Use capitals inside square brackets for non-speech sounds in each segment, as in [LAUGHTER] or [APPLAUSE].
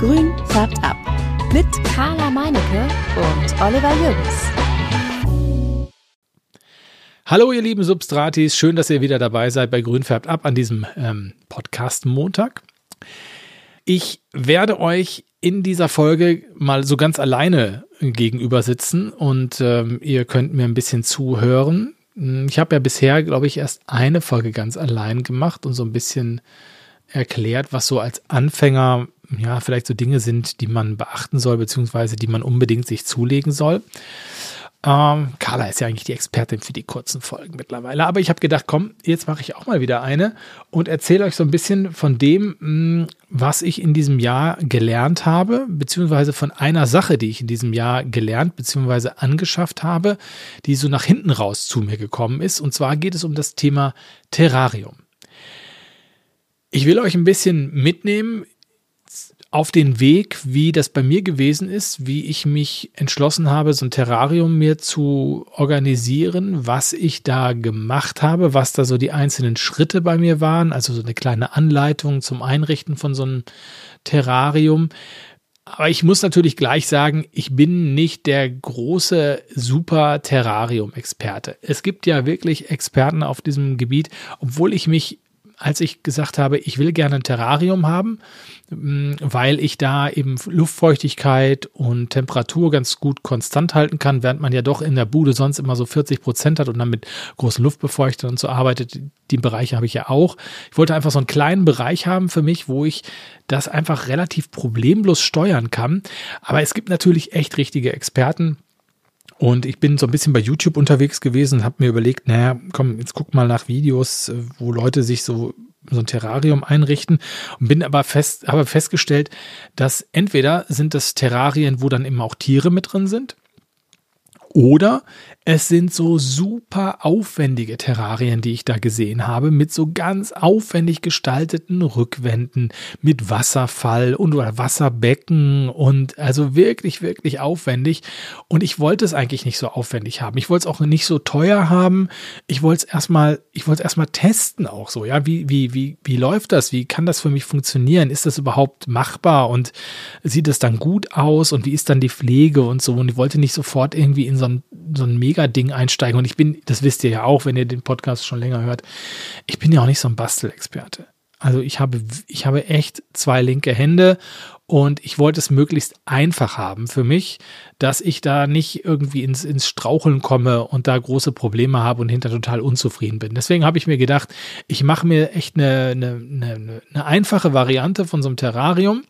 Grün färbt ab. Mit Carla Meinecke und Oliver Jürgens. Hallo ihr lieben Substratis, schön, dass ihr wieder dabei seid bei Grün färbt ab an diesem ähm, Podcast Montag. Ich werde euch in dieser Folge mal so ganz alleine gegenüber sitzen und ähm, ihr könnt mir ein bisschen zuhören. Ich habe ja bisher, glaube ich, erst eine Folge ganz allein gemacht und so ein bisschen erklärt, was so als Anfänger ja vielleicht so Dinge sind, die man beachten soll, beziehungsweise die man unbedingt sich zulegen soll. Ähm, Carla ist ja eigentlich die Expertin für die kurzen Folgen mittlerweile. Aber ich habe gedacht, komm, jetzt mache ich auch mal wieder eine und erzähle euch so ein bisschen von dem, hm, was ich in diesem Jahr gelernt habe, beziehungsweise von einer Sache, die ich in diesem Jahr gelernt, beziehungsweise angeschafft habe, die so nach hinten raus zu mir gekommen ist. Und zwar geht es um das Thema Terrarium. Ich will euch ein bisschen mitnehmen auf den Weg, wie das bei mir gewesen ist, wie ich mich entschlossen habe, so ein Terrarium mir zu organisieren, was ich da gemacht habe, was da so die einzelnen Schritte bei mir waren, also so eine kleine Anleitung zum Einrichten von so einem Terrarium. Aber ich muss natürlich gleich sagen, ich bin nicht der große super Terrarium-Experte. Es gibt ja wirklich Experten auf diesem Gebiet, obwohl ich mich als ich gesagt habe, ich will gerne ein Terrarium haben, mm, weil ich da eben Luftfeuchtigkeit und Temperatur ganz gut konstant halten kann, während man ja doch in der Bude sonst immer so 40 Prozent hat und dann mit großen Luftbefeuchtern und so arbeitet. Die Bereiche habe ich ja auch. Ich wollte einfach so einen kleinen Bereich haben für mich, wo ich das einfach relativ problemlos steuern kann. Aber es gibt natürlich echt richtige Experten, und ich bin so ein bisschen bei YouTube unterwegs gewesen und habe mir überlegt, naja, komm, jetzt guck mal nach Videos, äh, wo Leute sich so so ein Terrarium einrichten. Und bin aber fest, habe festgestellt, dass entweder sind das Terrarien, wo dann eben auch Tiere mit drin sind, oder es sind so super aufwendige Terrarien, die ich da gesehen habe, mit so ganz aufwendig gestalteten Rückwänden, mit Wasserfall und oder Wasserbecken und also wirklich, wirklich aufwendig. Und ich wollte es eigentlich nicht so aufwendig haben. Ich wollte es auch nicht so teuer haben. Ich wollte es erstmal, ich wollte es erstmal testen auch so. Ja, wie, wie, wie, wie läuft das? Wie kann das für mich funktionieren? Ist das überhaupt machbar? Und sieht es dann gut aus? Und wie ist dann die Pflege und so? Und ich wollte nicht sofort irgendwie in so ein, so ein Mega-Ding einsteigen. Und ich bin, das wisst ihr ja auch, wenn ihr den Podcast schon länger hört, ich bin ja auch nicht so ein Bastelexperte. Also ich habe, ich habe echt zwei linke Hände und ich wollte es möglichst einfach haben für mich, dass ich da nicht irgendwie ins, ins Straucheln komme und da große Probleme habe und hinter total unzufrieden bin. Deswegen habe ich mir gedacht, ich mache mir echt eine, eine, eine, eine einfache Variante von so einem Terrarium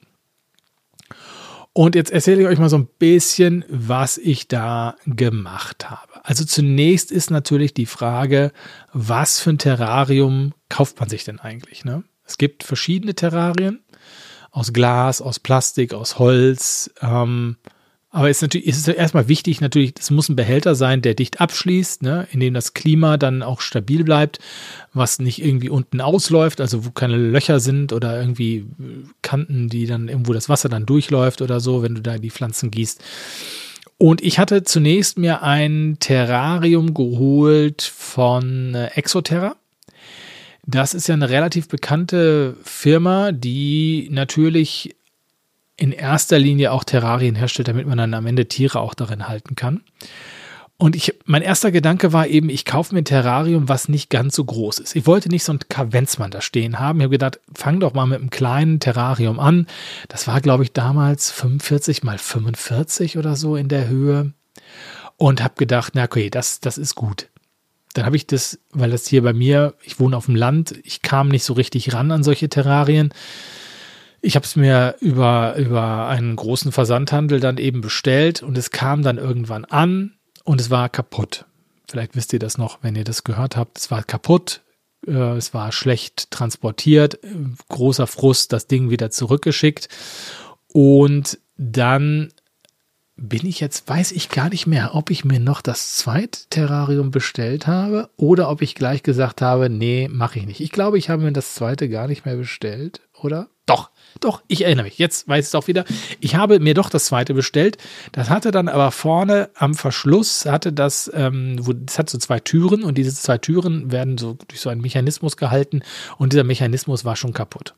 und jetzt erzähle ich euch mal so ein bisschen, was ich da gemacht habe. Also zunächst ist natürlich die Frage, was für ein Terrarium kauft man sich denn eigentlich? Ne? Es gibt verschiedene Terrarien aus Glas, aus Plastik, aus Holz. Ähm, aber es ist natürlich, ist erstmal wichtig, natürlich, es muss ein Behälter sein, der dicht abschließt, ne, in dem das Klima dann auch stabil bleibt, was nicht irgendwie unten ausläuft, also wo keine Löcher sind oder irgendwie Kanten, die dann irgendwo das Wasser dann durchläuft oder so, wenn du da die Pflanzen gießt. Und ich hatte zunächst mir ein Terrarium geholt von äh, Exoterra. Das ist ja eine relativ bekannte Firma, die natürlich in erster Linie auch Terrarien herstellt, damit man dann am Ende Tiere auch darin halten kann. Und ich, mein erster Gedanke war eben, ich kaufe mir ein Terrarium, was nicht ganz so groß ist. Ich wollte nicht so ein Kavenzmann da stehen haben. Ich habe gedacht, fang doch mal mit einem kleinen Terrarium an. Das war, glaube ich, damals 45 mal 45 oder so in der Höhe. Und habe gedacht, na okay, das, das ist gut. Dann habe ich das, weil das hier bei mir, ich wohne auf dem Land, ich kam nicht so richtig ran an solche Terrarien ich habe es mir über, über einen großen Versandhandel dann eben bestellt und es kam dann irgendwann an und es war kaputt. Vielleicht wisst ihr das noch, wenn ihr das gehört habt. Es war kaputt, äh, es war schlecht transportiert, großer Frust, das Ding wieder zurückgeschickt. Und dann bin ich jetzt, weiß ich gar nicht mehr, ob ich mir noch das zweite Terrarium bestellt habe oder ob ich gleich gesagt habe, nee, mache ich nicht. Ich glaube, ich habe mir das zweite gar nicht mehr bestellt, oder? Doch, doch, ich erinnere mich. Jetzt weiß ich es auch wieder. Ich habe mir doch das zweite bestellt. Das hatte dann aber vorne am Verschluss, hatte das, ähm, wo, das hat so zwei Türen und diese zwei Türen werden so durch so einen Mechanismus gehalten und dieser Mechanismus war schon kaputt.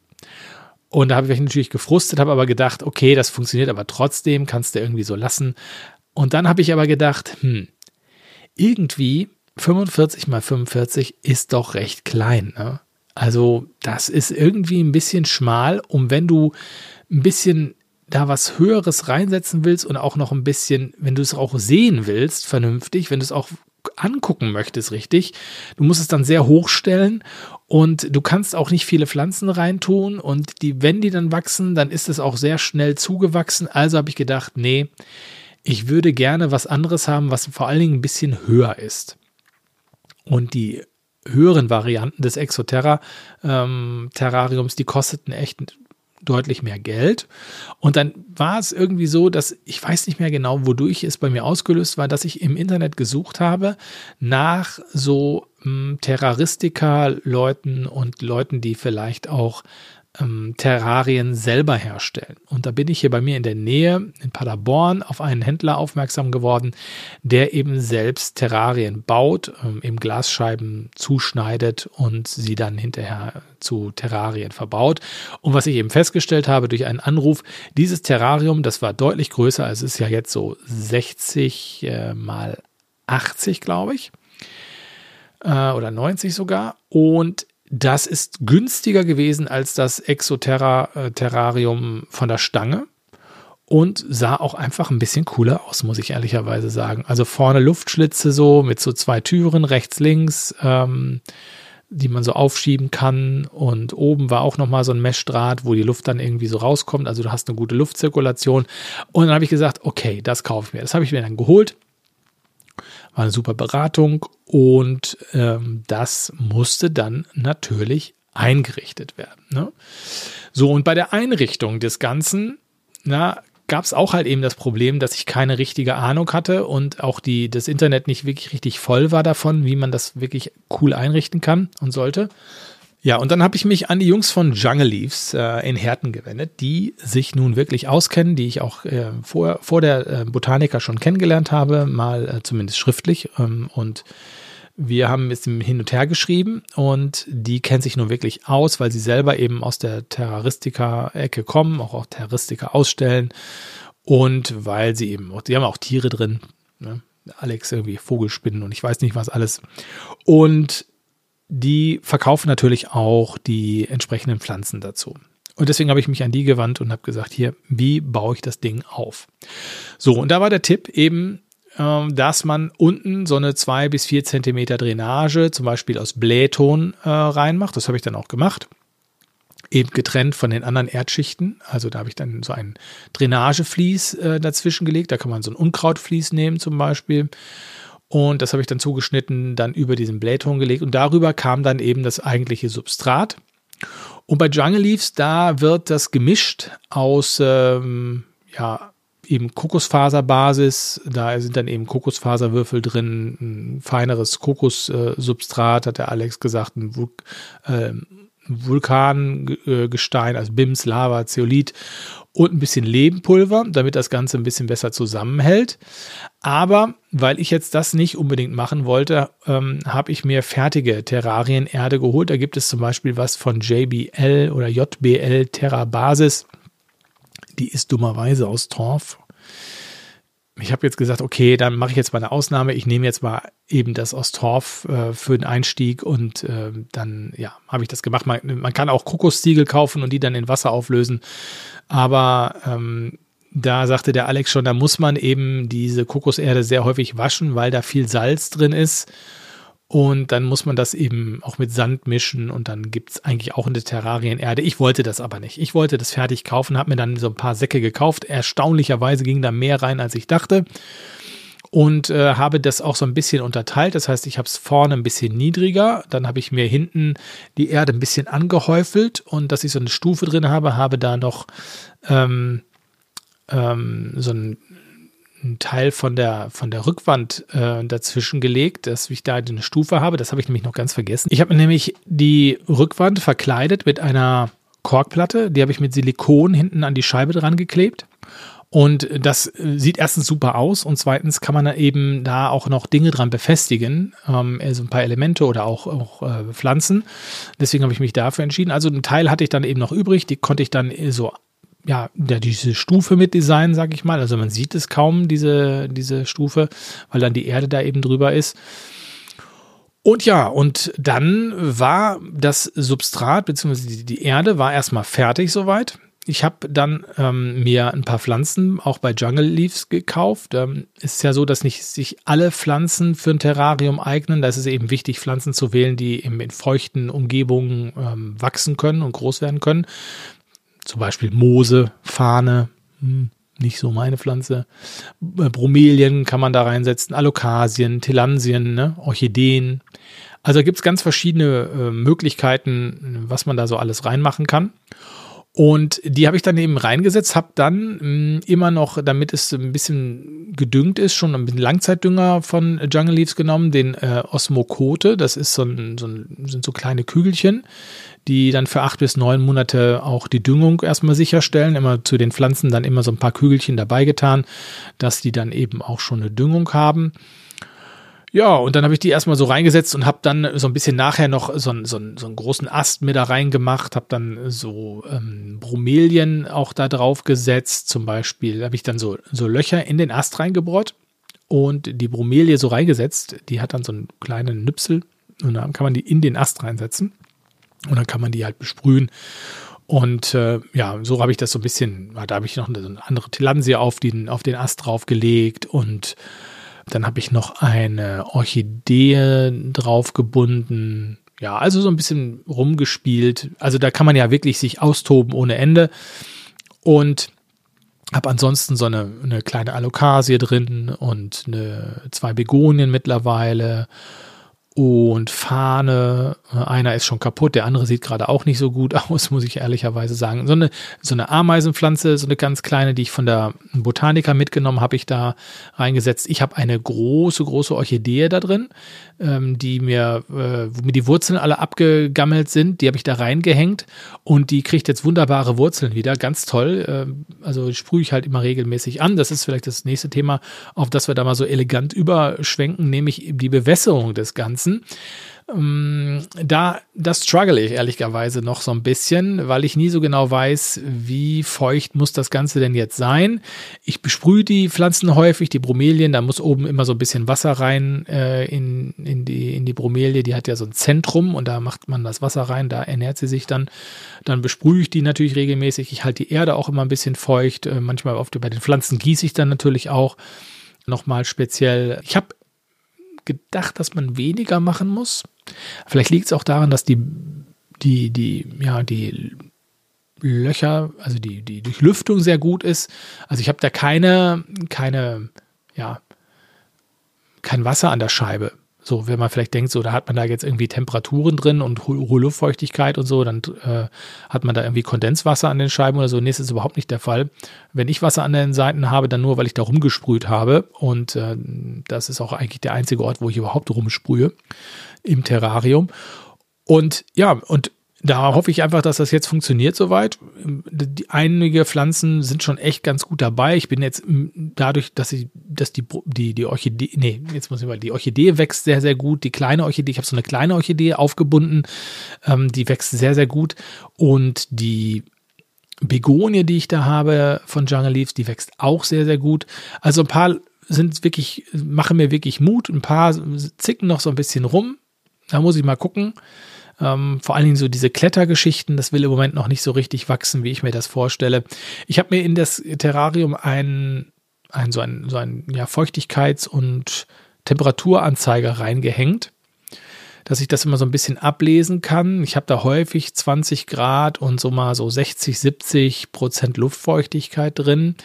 Und da habe ich mich natürlich gefrustet, habe aber gedacht, okay, das funktioniert aber trotzdem, kannst du irgendwie so lassen. Und dann habe ich aber gedacht, hm, irgendwie 45 mal 45 ist doch recht klein. Ne? Also das ist irgendwie ein bisschen schmal, um wenn du ein bisschen da was Höheres reinsetzen willst und auch noch ein bisschen, wenn du es auch sehen willst, vernünftig, wenn du es auch angucken möchtest, richtig, du musst es dann sehr hoch stellen und du kannst auch nicht viele Pflanzen reintun und die, wenn die dann wachsen, dann ist es auch sehr schnell zugewachsen. Also habe ich gedacht, nee, ich würde gerne was anderes haben, was vor allen Dingen ein bisschen höher ist. Und die höheren Varianten des Exoterra ähm, die kosteten echt deutlich mehr Geld. Und dann war es irgendwie so, dass ich weiß nicht mehr genau, wodurch es bei mir ausgelöst war, dass ich im Internet gesucht habe nach so ähm, Terroristika-Leuten und Leuten, die vielleicht auch ähm, Terrarien selber herstellen. Und da bin ich hier bei mir in der Nähe in Paderborn auf einen Händler aufmerksam geworden, der eben selbst Terrarien baut, ähm, eben Glasscheiben zuschneidet und sie dann hinterher zu Terrarien verbaut. Und was ich eben festgestellt habe durch einen Anruf, dieses Terrarium, das war deutlich größer, es ist ja jetzt so 60 äh, mal 80, glaube ich äh, oder 90 sogar. Und das ist günstiger gewesen als das Exoterra-Terrarium von der Stange und sah auch einfach ein bisschen cooler aus, muss ich ehrlicherweise sagen. Also vorne Luftschlitze so mit so zwei Türen, rechts, links, ähm, die man so aufschieben kann. Und oben war auch nochmal so ein Meshdraht, wo die Luft dann irgendwie so rauskommt. Also du hast eine gute Luftzirkulation. Und dann habe ich gesagt, okay, das kaufe ich mir. Das habe ich mir dann geholt. War eine super Beratung und ähm, das musste dann natürlich eingerichtet werden. Ne? So, und bei der Einrichtung des Ganzen, na, gab es auch halt eben das Problem, dass ich keine richtige Ahnung hatte und auch die, das Internet nicht wirklich richtig voll war davon, wie man das wirklich cool einrichten kann und sollte. Ja, und dann habe ich mich an die Jungs von Jungle Leaves äh, in Herten gewendet, die sich nun wirklich auskennen, die ich auch äh, vor, vor der äh, Botaniker schon kennengelernt habe, mal äh, zumindest schriftlich. Ähm, und wir haben es hin und her geschrieben und die kennen sich nun wirklich aus, weil sie selber eben aus der Terroristika-Ecke kommen, auch auch Terroristika ausstellen und weil sie eben, die haben auch Tiere drin, ne? Alex irgendwie Vogelspinnen und ich weiß nicht was alles. Und die verkaufen natürlich auch die entsprechenden Pflanzen dazu. Und deswegen habe ich mich an die gewandt und habe gesagt, hier, wie baue ich das Ding auf? So, und da war der Tipp eben, ähm, dass man unten so eine zwei bis vier Zentimeter Drainage, zum Beispiel aus Blähton, äh, reinmacht. Das habe ich dann auch gemacht. Eben getrennt von den anderen Erdschichten. Also da habe ich dann so ein Drainageflies äh, dazwischen gelegt. Da kann man so ein Unkrautvlies nehmen zum Beispiel. Und das habe ich dann zugeschnitten, dann über diesen Blähton gelegt und darüber kam dann eben das eigentliche Substrat. Und bei Jungle Leaves, da wird das gemischt aus, ähm, ja, eben Kokosfaserbasis, da sind dann eben Kokosfaserwürfel drin, ein feineres Kokossubstrat, hat der Alex gesagt, ein äh, Vulkangestein, also Bims, Lava, Zeolit und ein bisschen Lebenpulver, damit das Ganze ein bisschen besser zusammenhält. Aber weil ich jetzt das nicht unbedingt machen wollte, ähm, habe ich mir fertige Terrarienerde geholt. Da gibt es zum Beispiel was von JBL oder JBL Terra Basis. Die ist dummerweise aus Torf ich habe jetzt gesagt, okay, dann mache ich jetzt mal eine Ausnahme. Ich nehme jetzt mal eben das aus Torf äh, für den Einstieg und äh, dann, ja, habe ich das gemacht. Man, man, kann auch Kokosziegel kaufen und die dann in Wasser auflösen. Aber ähm, da sagte der Alex schon, da muss man eben diese Kokoserde sehr häufig waschen, weil da viel Salz drin ist. Und dann muss man das eben auch mit Sand mischen und dann gibt es eigentlich auch eine Terrarienerde. Ich wollte das aber nicht. Ich wollte das fertig kaufen, habe mir dann so ein paar Säcke gekauft. Erstaunlicherweise ging da mehr rein, als ich dachte. Und äh, habe das auch so ein bisschen unterteilt. Das heißt, ich habe es vorne ein bisschen niedriger. Dann habe ich mir hinten die Erde ein bisschen angehäufelt und dass ich so eine Stufe drin habe, habe da noch ähm, ähm, so ein einen Teil von der, von der Rückwand äh, dazwischen gelegt, dass ich da eine Stufe habe. Das habe ich nämlich noch ganz vergessen. Ich habe nämlich die Rückwand verkleidet mit einer Korkplatte. Die habe ich mit Silikon hinten an die Scheibe dran geklebt. Und das sieht erstens super aus und zweitens kann man da eben da auch noch Dinge dran befestigen, ähm, also ein paar Elemente oder auch, auch äh, Pflanzen. Deswegen habe ich mich dafür entschieden. Also einen Teil hatte ich dann eben noch übrig, die konnte ich dann so ja, diese Stufe mit designen, sag ich mal. Also man sieht es kaum, diese, diese Stufe, weil dann die Erde da eben drüber ist. Und ja, und dann war das Substrat bzw. die Erde war erstmal fertig soweit. Ich habe dann ähm, mir ein paar Pflanzen auch bei Jungle Leaves gekauft. Ähm, ist ja so, dass nicht sich alle Pflanzen für ein Terrarium eignen. Da ist es eben wichtig, Pflanzen zu wählen, die eben in feuchten Umgebungen ähm, wachsen können und groß werden können. Zum Beispiel Moose, Fahne, hm, nicht so meine Pflanze. Äh, Bromelien kann man da reinsetzen, Alokasien, Tilansien, ne? Orchideen. Also gibt es ganz verschiedene äh, Möglichkeiten, was man da so alles reinmachen kann. Und die habe ich dann eben reingesetzt, habe dann mh, hm, immer noch, damit es ein bisschen gedüngt ist, schon ein bisschen Langzeitdünger von Jungle Leaves genommen, den äh, Osmokote. Das ist so ein, so ein, sind so kleine Kügelchen, die dann für acht bis neun Monate auch die Düngung erstmal sicherstellen. Immer zu den Pflanzen dann immer so ein paar Kügelchen dabei getan, dass die dann eben auch schon eine Düngung haben. Ja, und dann habe ich die erstmal so reingesetzt und habe dann so ein bisschen nachher noch so, einen, so, so einen großen Ast mit da reingemacht, habe dann so ähm, Bromelien auch da drauf gesetzt. Zum Beispiel habe ich dann so, so Löcher in den Ast reingebohrt und die Bromelie so reingesetzt. Die hat dann so einen kleinen Nüpsel und dann kann man die in den Ast reinsetzen und dann kann man die halt besprühen. Und äh, ja, so habe ich das so ein bisschen, da habe ich noch eine, andere Tilansie auf den, auf den Ast draufgelegt und dann habe ich noch eine Orchidee draufgebunden. Ja, also so ein bisschen rumgespielt. Also da kann man ja wirklich sich austoben ohne Ende. Und habe ansonsten so eine, eine kleine Alokasie drin und eine, zwei Begonien mittlerweile und Fahne. Einer ist schon kaputt, der andere sieht gerade auch nicht so gut [LAUGHS] aus, muss ich ehrlicherweise sagen. So eine, so eine Ameisenpflanze, so eine ganz kleine, die ich von der Botaniker mitgenommen habe, ich da reingesetzt. Ich habe eine große, große Orchidee da drin, ähm, die mir, äh, wo mir die Wurzeln alle abgegammelt sind. Die habe ich da reingehängt und die kriegt jetzt wunderbare Wurzeln wieder. Ganz toll. Ähm, also sprühe ich halt immer regelmäßig an. Das ist vielleicht das nächste Thema, auf das wir da mal so elegant überschwenken, nämlich die Bewässerung des Ganzen. Ganzen. Ähm, da, das struggle ich ehrlicherweise noch so ein bisschen, weil ich nie so genau weiß, wie feucht muss das Ganze denn jetzt sein. Ich besprühe die Pflanzen häufig, die Bromelien, da muss oben immer so ein bisschen Wasser rein äh, in, in, die, in die Bromelie, die hat ja so ein Zentrum und da macht man das Wasser rein, da ernährt sie sich dann. Dann besprühe ich die natürlich regelmäßig. Ich halte die Erde auch immer ein bisschen feucht. Äh, manchmal oft bei den Pflanzen gieße ich dann natürlich auch nochmal speziell. Ich habe gedacht, dass man weniger machen muss. Vielleicht liegt es auch daran, dass die, die, die, ja, die Löcher, also die, die Durchlüftung sehr gut ist. Also ich habe da keine, keine, ja, kein Wasser an der Scheibe. So, wenn man vielleicht denkt, so, da hat man da jetzt irgendwie Temperaturen drin und hohe Luftfeuchtigkeit und so, dann äh, hat man da irgendwie Kondenswasser an den Scheiben oder so. Nee, das ist überhaupt nicht der Fall. Wenn ich Wasser an den Seiten habe, dann nur, weil ich da rumgesprüht habe. Und äh, das ist auch eigentlich der einzige Ort, wo ich überhaupt rumsprühe im Terrarium. Und ja, und da hoffe ich einfach, dass das jetzt funktioniert soweit. Die, einige Pflanzen sind schon echt ganz gut dabei. Ich bin jetzt dadurch, dass ich, dass die, die, die Orchidee, nee, jetzt muss ich mal, die Orchidee wächst sehr, sehr gut. Die kleine Orchidee, ich habe so eine kleine Orchidee aufgebunden, ähm, die wächst sehr, sehr gut. Und die Begonie, die ich da habe von Jungle Leaves, die wächst auch sehr, sehr gut. Also ein paar sind wirklich, machen mir wirklich Mut. Ein paar zicken noch so ein bisschen rum. Da muss ich mal gucken. Ähm, vor allen Dingen so diese Klettergeschichten, das will im Moment noch nicht so richtig wachsen, wie ich mir das vorstelle. Ich habe mir in das Terrarium ein, ein so ein, so ein ja, Feuchtigkeits- und Temperaturanzeiger reingehängt, dass ich das immer so ein bisschen ablesen kann. Ich habe da häufig 20 Grad und so mal so 60, 70 Prozent Luftfeuchtigkeit drin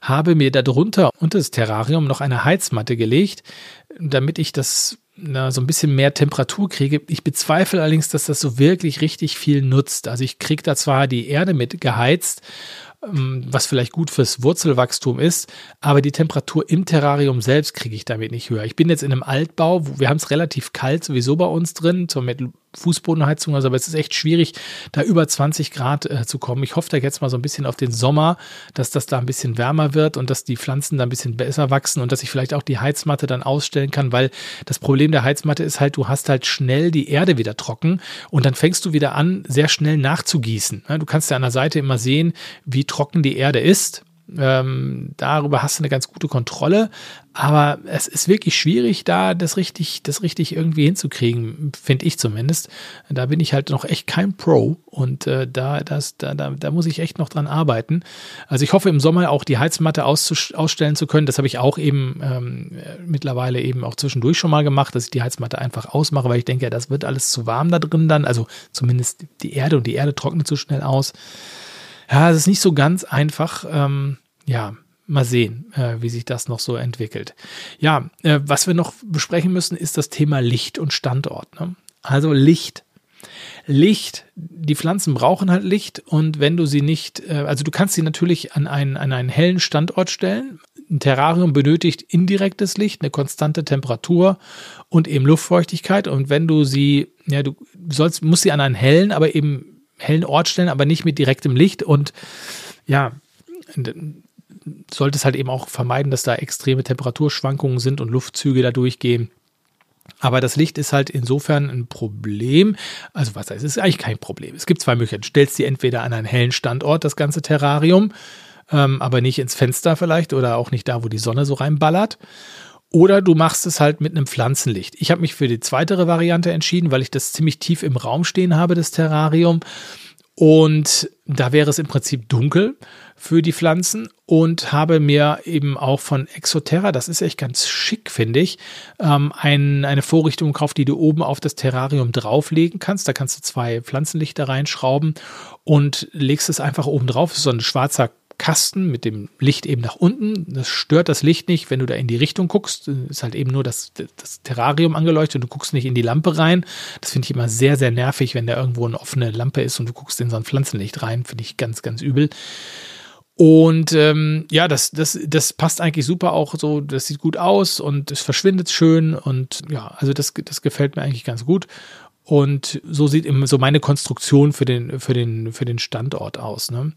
habe mir darunter unter das Terrarium noch eine Heizmatte gelegt, damit ich das na, so ein bisschen mehr Temperatur kriege. Ich bezweifle allerdings, dass das so wirklich richtig viel nutzt. Also ich kriege da zwar die Erde mit geheizt, ähm, was vielleicht gut fürs Wurzelwachstum ist, aber die Temperatur im Terrarium selbst kriege ich damit nicht höher. Ich bin jetzt in einem Altbau, wir haben es relativ kalt sowieso bei uns drin, so mit Fußbodenheizung, also aber es ist echt schwierig, da über 20 Grad äh, zu kommen. Ich hoffe da jetzt mal so ein bisschen auf den Sommer, dass das da ein bisschen wärmer wird und dass die Pflanzen da ein bisschen besser wachsen und dass ich vielleicht auch die Heizmatte dann ausstellen kann, weil das Problem der Heizmatte ist halt, du hast halt schnell die Erde wieder trocken und dann fängst du wieder an, sehr schnell nachzugießen. Du kannst ja an der Seite immer sehen, wie trocken die Erde ist ähm, darüber hast du eine ganz gute Kontrolle, aber es ist wirklich schwierig, da das richtig, das richtig irgendwie hinzukriegen, finde ich zumindest. Da bin ich halt noch echt kein Pro und äh, da, das, da, da, da muss ich echt noch dran arbeiten. Also ich hoffe im Sommer auch die Heizmatte ausstellen zu können. Das habe ich auch eben ähm, mittlerweile eben auch zwischendurch schon mal gemacht, dass ich die Heizmatte einfach ausmache, weil ich denke, das wird alles zu warm da drin dann. Also zumindest die Erde und die Erde trocknet zu schnell aus. Ja, es ist nicht so ganz einfach. Ähm, ja, mal sehen, äh, wie sich das noch so entwickelt. Ja, äh, was wir noch besprechen müssen, ist das Thema Licht und Standort. Ne? Also Licht. Licht, die Pflanzen brauchen halt Licht und wenn du sie nicht, äh, also du kannst sie natürlich an einen, an einen hellen Standort stellen. Ein Terrarium benötigt indirektes Licht, eine konstante Temperatur und eben Luftfeuchtigkeit. Und wenn du sie, ja, du sollst, musst sie an einen hellen, aber eben hellen Ort stellen, aber nicht mit direktem Licht. Und ja, solltest halt eben auch vermeiden, dass da extreme Temperaturschwankungen sind und Luftzüge da durchgehen. Aber das Licht ist halt insofern ein Problem. Also was heißt, es ist eigentlich kein Problem. Es gibt zwei Möglichkeiten. Stellst sie entweder an einen hellen Standort, das ganze Terrarium, ähm, aber nicht ins Fenster vielleicht oder auch nicht da, wo die Sonne so reinballert. Oder du machst es halt mit einem Pflanzenlicht. Ich habe mich für die zweitere Variante entschieden, weil ich das ziemlich tief im Raum stehen habe, das Terrarium. Und da wäre es im Prinzip dunkel für die Pflanzen und habe mir eben auch von Exoterra, das ist echt ganz schick, finde ich, ähm, ein, eine Vorrichtung gekauft, die du oben auf das Terrarium drauflegen kannst. Da kannst du zwei Pflanzenlichter reinschrauben und legst es einfach oben drauf. So ein schwarzer Kasten mit dem Licht eben nach unten. Das stört das Licht nicht, wenn du da in die Richtung guckst. Ist halt eben nur das, das Terrarium angeleuchtet und du guckst nicht in die Lampe rein. Das finde ich immer sehr, sehr nervig, wenn da irgendwo eine offene Lampe ist und du guckst in so ein Pflanzenlicht rein. Finde ich ganz, ganz übel. Und ähm, ja, das, das, das passt eigentlich super auch so, das sieht gut aus und es verschwindet schön und ja, also das, das gefällt mir eigentlich ganz gut. Und so sieht immer so meine Konstruktion für den, für den, für den Standort aus. Ne?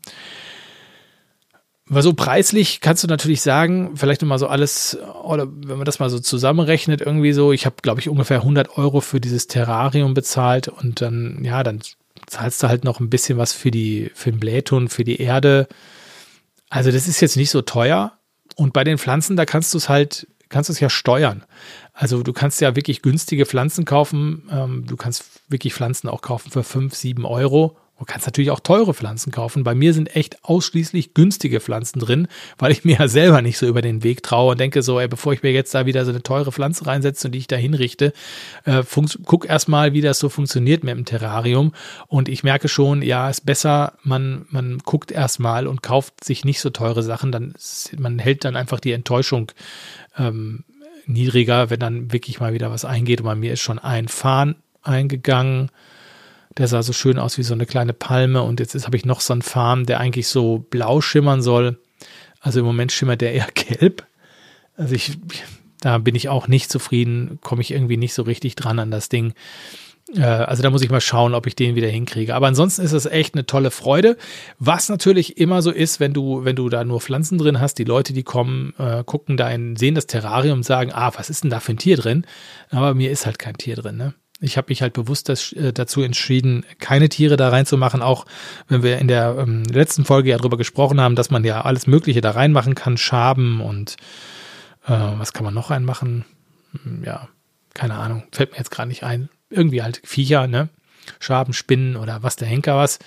Weil so preislich kannst du natürlich sagen, vielleicht nochmal so alles, oder wenn man das mal so zusammenrechnet, irgendwie so, ich habe, glaube ich, ungefähr 100 Euro für dieses Terrarium bezahlt und dann, ja, dann zahlst du halt noch ein bisschen was für die, für den Blähton, für die Erde. Also das ist jetzt nicht so teuer. Und bei den Pflanzen, da kannst du es halt, kannst du es ja steuern. Also du kannst ja wirklich günstige Pflanzen kaufen. Ähm, du kannst wirklich Pflanzen auch kaufen für 5, 7 Euro Du kannst natürlich auch teure Pflanzen kaufen. Bei mir sind echt ausschließlich günstige Pflanzen drin, weil ich mir ja selber nicht so über den Weg traue und denke so, ey, bevor ich mir jetzt da wieder so eine teure Pflanze reinsetze und die ich da hinrichte, äh, guck erstmal, wie das so funktioniert mit dem Terrarium. Und ich merke schon, ja, ist besser, man, man guckt erstmal und kauft sich nicht so teure Sachen, dann man hält dann einfach die Enttäuschung ähm, niedriger, wenn dann wirklich mal wieder was eingeht. Und bei mir ist schon ein Farn eingegangen der sah so schön aus wie so eine kleine Palme und jetzt habe ich noch so einen Farm, der eigentlich so blau schimmern soll. Also im Moment schimmert der eher [LAUGHS] gelb. Also ich, da bin ich auch nicht zufrieden, komme ich irgendwie nicht so richtig dran an das Ding. Äh, also da muss ich mal schauen, ob ich den wieder hinkriege. Aber ansonsten ist es echt eine tolle Freude. Was natürlich immer so ist, wenn du, wenn du da nur Pflanzen drin hast, die Leute, die kommen, äh, gucken da in, sehen das Terrarium und sagen, ah, was ist denn da für ein Tier drin? Aber mir ist halt kein Tier drin, ne? Ich habe mich halt bewusst das, äh, dazu entschieden, keine Tiere da reinzumachen, auch wenn wir in der ähm, letzten Folge ja drüber gesprochen haben, dass man ja alles Mögliche da reinmachen kann, Schaben und äh, was kann man noch reinmachen? Hm, ja, keine Ahnung, fällt mir jetzt gerade nicht ein. Irgendwie halt Viecher, ne? Schaben, Spinnen oder was der Henker was.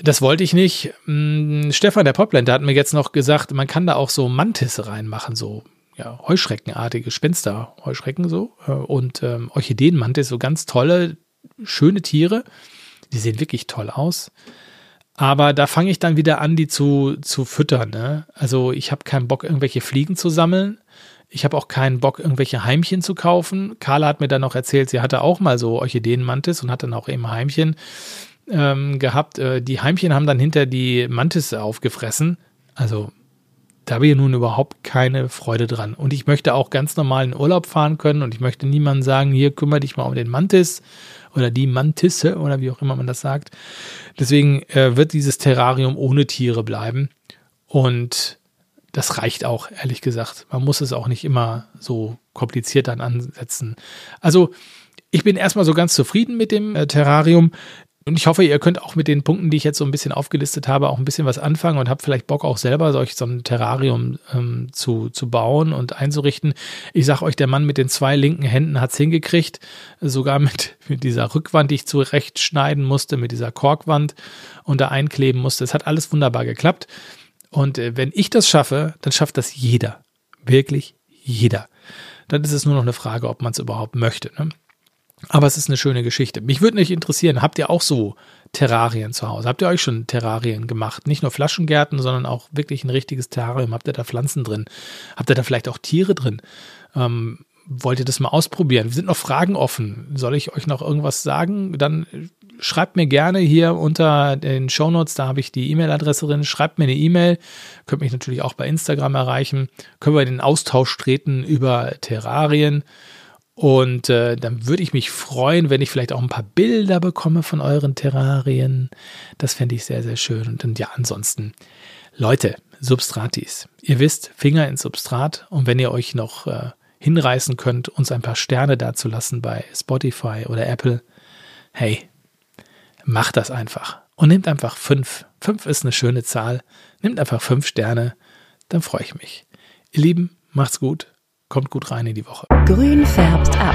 Das wollte ich nicht. Hm, Stefan, der Popland, hat mir jetzt noch gesagt, man kann da auch so Mantis reinmachen, so ja, Heuschreckenartige Gespenster, Heuschrecken so äh, und ähm, Orchideenmantis, so ganz tolle, schöne Tiere. Die sehen wirklich toll aus. Aber da fange ich dann wieder an, die zu, zu füttern. Ne? Also ich habe keinen Bock, irgendwelche Fliegen zu sammeln. Ich habe auch keinen Bock, irgendwelche Heimchen zu kaufen. Carla hat mir dann noch erzählt, sie hatte auch mal so Orchideenmantis und hat dann auch eben Heimchen ähm, gehabt. Äh, die Heimchen haben dann hinter die Mantis aufgefressen. Also da habe ich nun überhaupt keine Freude dran. Und ich möchte auch ganz normal in Urlaub fahren können und ich möchte niemandem sagen, hier kümmere dich mal um den Mantis oder die Mantisse oder wie auch immer man das sagt. Deswegen äh, wird dieses Terrarium ohne Tiere bleiben. Und das reicht auch, ehrlich gesagt. Man muss es auch nicht immer so kompliziert dann ansetzen. Also, ich bin erstmal so ganz zufrieden mit dem äh, Terrarium. Und ich hoffe, ihr könnt auch mit den Punkten, die ich jetzt so ein bisschen aufgelistet habe, auch ein bisschen was anfangen und habt vielleicht Bock auch selber solch so ein Terrarium ähm, zu, zu bauen und einzurichten. Ich sag euch, der Mann mit den zwei linken Händen hat's hingekriegt, sogar mit, mit dieser Rückwand, die ich zurechtschneiden musste, mit dieser Korkwand und da einkleben musste. Es hat alles wunderbar geklappt. Und äh, wenn ich das schaffe, dann schafft das jeder. Wirklich jeder. Dann ist es nur noch eine Frage, ob man es überhaupt möchte. Ne? Aber es ist eine schöne Geschichte. Mich würde nicht interessieren, habt ihr auch so Terrarien zu Hause? Habt ihr euch schon Terrarien gemacht? Nicht nur Flaschengärten, sondern auch wirklich ein richtiges Terrarium. Habt ihr da Pflanzen drin? Habt ihr da vielleicht auch Tiere drin? Ähm, wollt ihr das mal ausprobieren? Wir sind noch Fragen offen. Soll ich euch noch irgendwas sagen? Dann schreibt mir gerne hier unter den Shownotes, da habe ich die E-Mail-Adresse drin. Schreibt mir eine E-Mail. Könnt mich natürlich auch bei Instagram erreichen. Können wir in den Austausch treten über Terrarien. Und äh, dann würde ich mich freuen, wenn ich vielleicht auch ein paar Bilder bekomme von euren Terrarien. Das fände ich sehr, sehr schön. Und dann ja, ansonsten, Leute, Substratis. Ihr wisst, Finger ins Substrat. Und wenn ihr euch noch äh, hinreißen könnt, uns ein paar Sterne dazulassen bei Spotify oder Apple, hey, macht das einfach. Und nehmt einfach fünf. Fünf ist eine schöne Zahl. Nehmt einfach fünf Sterne. Dann freue ich mich. Ihr Lieben, macht's gut. Kommt gut rein in die Woche. Grün färbt ab.